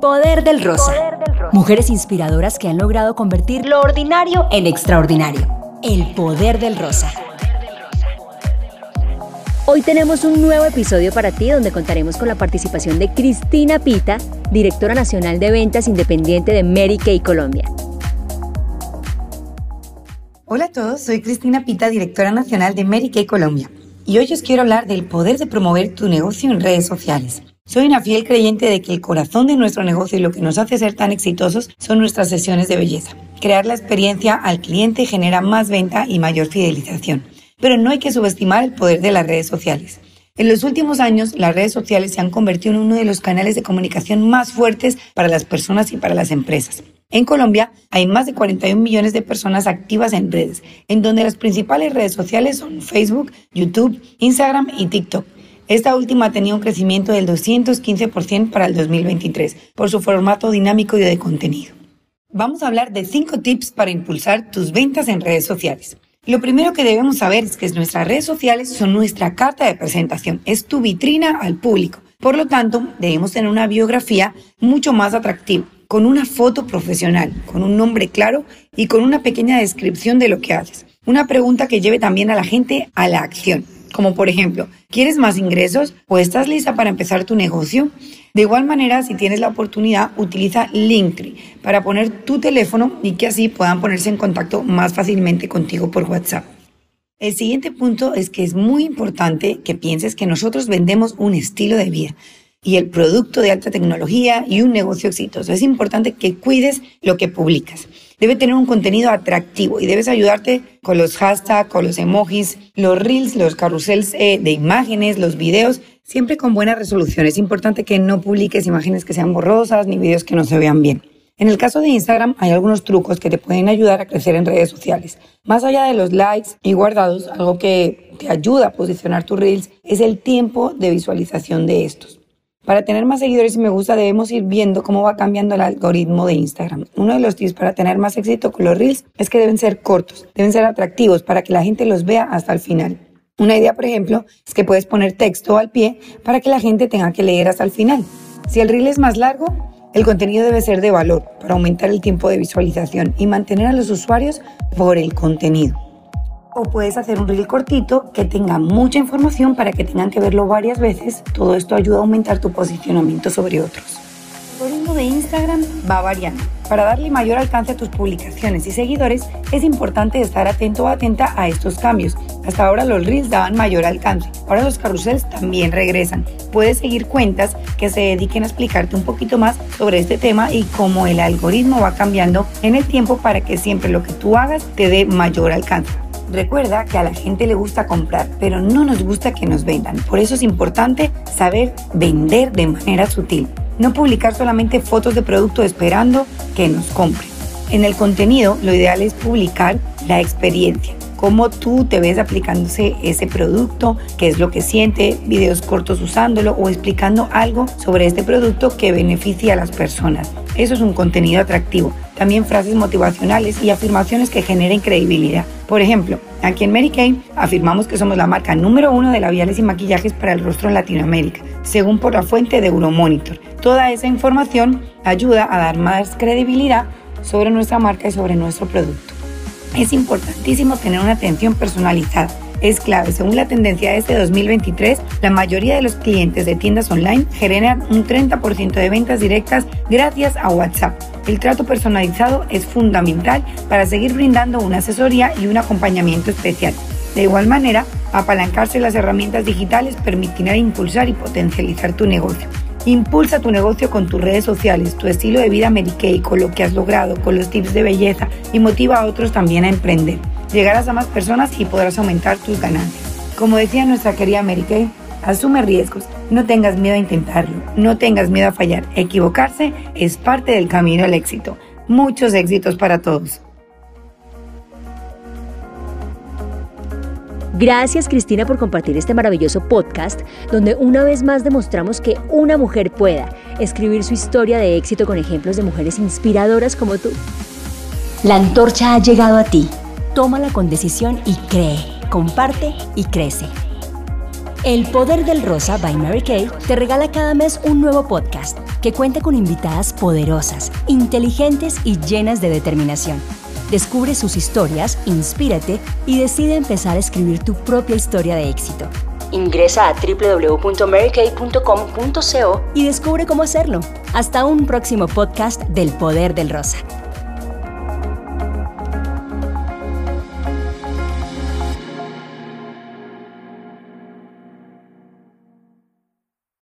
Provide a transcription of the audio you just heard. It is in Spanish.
poder del rosa. Mujeres inspiradoras que han logrado convertir lo ordinario en extraordinario. El poder del rosa. Hoy tenemos un nuevo episodio para ti donde contaremos con la participación de Cristina Pita, directora nacional de ventas independiente de Mary Kay Colombia. Hola a todos, soy Cristina Pita, directora nacional de Mary Kay Colombia. Y hoy os quiero hablar del poder de promover tu negocio en redes sociales. Soy una fiel creyente de que el corazón de nuestro negocio y lo que nos hace ser tan exitosos son nuestras sesiones de belleza. Crear la experiencia al cliente genera más venta y mayor fidelización. Pero no hay que subestimar el poder de las redes sociales. En los últimos años, las redes sociales se han convertido en uno de los canales de comunicación más fuertes para las personas y para las empresas. En Colombia hay más de 41 millones de personas activas en redes, en donde las principales redes sociales son Facebook, YouTube, Instagram y TikTok. Esta última tenido un crecimiento del 215% para el 2023 por su formato dinámico y de contenido. Vamos a hablar de 5 tips para impulsar tus ventas en redes sociales. Lo primero que debemos saber es que nuestras redes sociales son nuestra carta de presentación, es tu vitrina al público. Por lo tanto, debemos tener una biografía mucho más atractiva con una foto profesional, con un nombre claro y con una pequeña descripción de lo que haces. Una pregunta que lleve también a la gente a la acción, como por ejemplo, ¿quieres más ingresos o estás lista para empezar tu negocio? De igual manera, si tienes la oportunidad, utiliza Linktree para poner tu teléfono y que así puedan ponerse en contacto más fácilmente contigo por WhatsApp. El siguiente punto es que es muy importante que pienses que nosotros vendemos un estilo de vida y el producto de alta tecnología y un negocio exitoso. Es importante que cuides lo que publicas. Debe tener un contenido atractivo y debes ayudarte con los hashtags, con los emojis, los reels, los carruseles eh, de imágenes, los videos, siempre con buena resolución. Es importante que no publiques imágenes que sean borrosas ni videos que no se vean bien. En el caso de Instagram hay algunos trucos que te pueden ayudar a crecer en redes sociales. Más allá de los likes y guardados, algo que te ayuda a posicionar tus reels es el tiempo de visualización de estos. Para tener más seguidores y me gusta debemos ir viendo cómo va cambiando el algoritmo de Instagram. Uno de los tips para tener más éxito con los reels es que deben ser cortos, deben ser atractivos para que la gente los vea hasta el final. Una idea, por ejemplo, es que puedes poner texto al pie para que la gente tenga que leer hasta el final. Si el reel es más largo, el contenido debe ser de valor para aumentar el tiempo de visualización y mantener a los usuarios por el contenido o puedes hacer un reel cortito que tenga mucha información para que tengan que verlo varias veces. Todo esto ayuda a aumentar tu posicionamiento sobre otros. El algoritmo de Instagram va variando. Para darle mayor alcance a tus publicaciones y seguidores, es importante estar atento o atenta a estos cambios. Hasta ahora los reels daban mayor alcance, ahora los carruseles también regresan. Puedes seguir cuentas que se dediquen a explicarte un poquito más sobre este tema y cómo el algoritmo va cambiando en el tiempo para que siempre lo que tú hagas te dé mayor alcance. Recuerda que a la gente le gusta comprar, pero no nos gusta que nos vendan. Por eso es importante saber vender de manera sutil. No publicar solamente fotos de producto esperando que nos compren. En el contenido, lo ideal es publicar la experiencia cómo tú te ves aplicándose ese producto, qué es lo que siente, videos cortos usándolo o explicando algo sobre este producto que beneficia a las personas. Eso es un contenido atractivo. También frases motivacionales y afirmaciones que generen credibilidad. Por ejemplo, aquí en Mary Kay afirmamos que somos la marca número uno de labiales y maquillajes para el rostro en Latinoamérica, según por la fuente de Euromonitor. Toda esa información ayuda a dar más credibilidad sobre nuestra marca y sobre nuestro producto. Es importantísimo tener una atención personalizada. Es clave. Según la tendencia de este 2023, la mayoría de los clientes de tiendas online generan un 30% de ventas directas gracias a WhatsApp. El trato personalizado es fundamental para seguir brindando una asesoría y un acompañamiento especial. De igual manera, apalancarse las herramientas digitales permitirá impulsar y potencializar tu negocio. Impulsa tu negocio con tus redes sociales, tu estilo de vida Mary con lo que has logrado, con los tips de belleza y motiva a otros también a emprender. Llegarás a más personas y podrás aumentar tus ganancias. Como decía nuestra querida Mary Kay, asume riesgos, no tengas miedo a intentarlo, no tengas miedo a fallar. Equivocarse es parte del camino al éxito. Muchos éxitos para todos. Gracias Cristina por compartir este maravilloso podcast donde una vez más demostramos que una mujer pueda escribir su historia de éxito con ejemplos de mujeres inspiradoras como tú. La antorcha ha llegado a ti. Tómala con decisión y cree, comparte y crece. El Poder del Rosa by Mary Kay te regala cada mes un nuevo podcast que cuenta con invitadas poderosas, inteligentes y llenas de determinación. Descubre sus historias, inspírate y decide empezar a escribir tu propia historia de éxito. Ingresa a www.marykay.com.co y descubre cómo hacerlo. Hasta un próximo podcast del Poder del Rosa.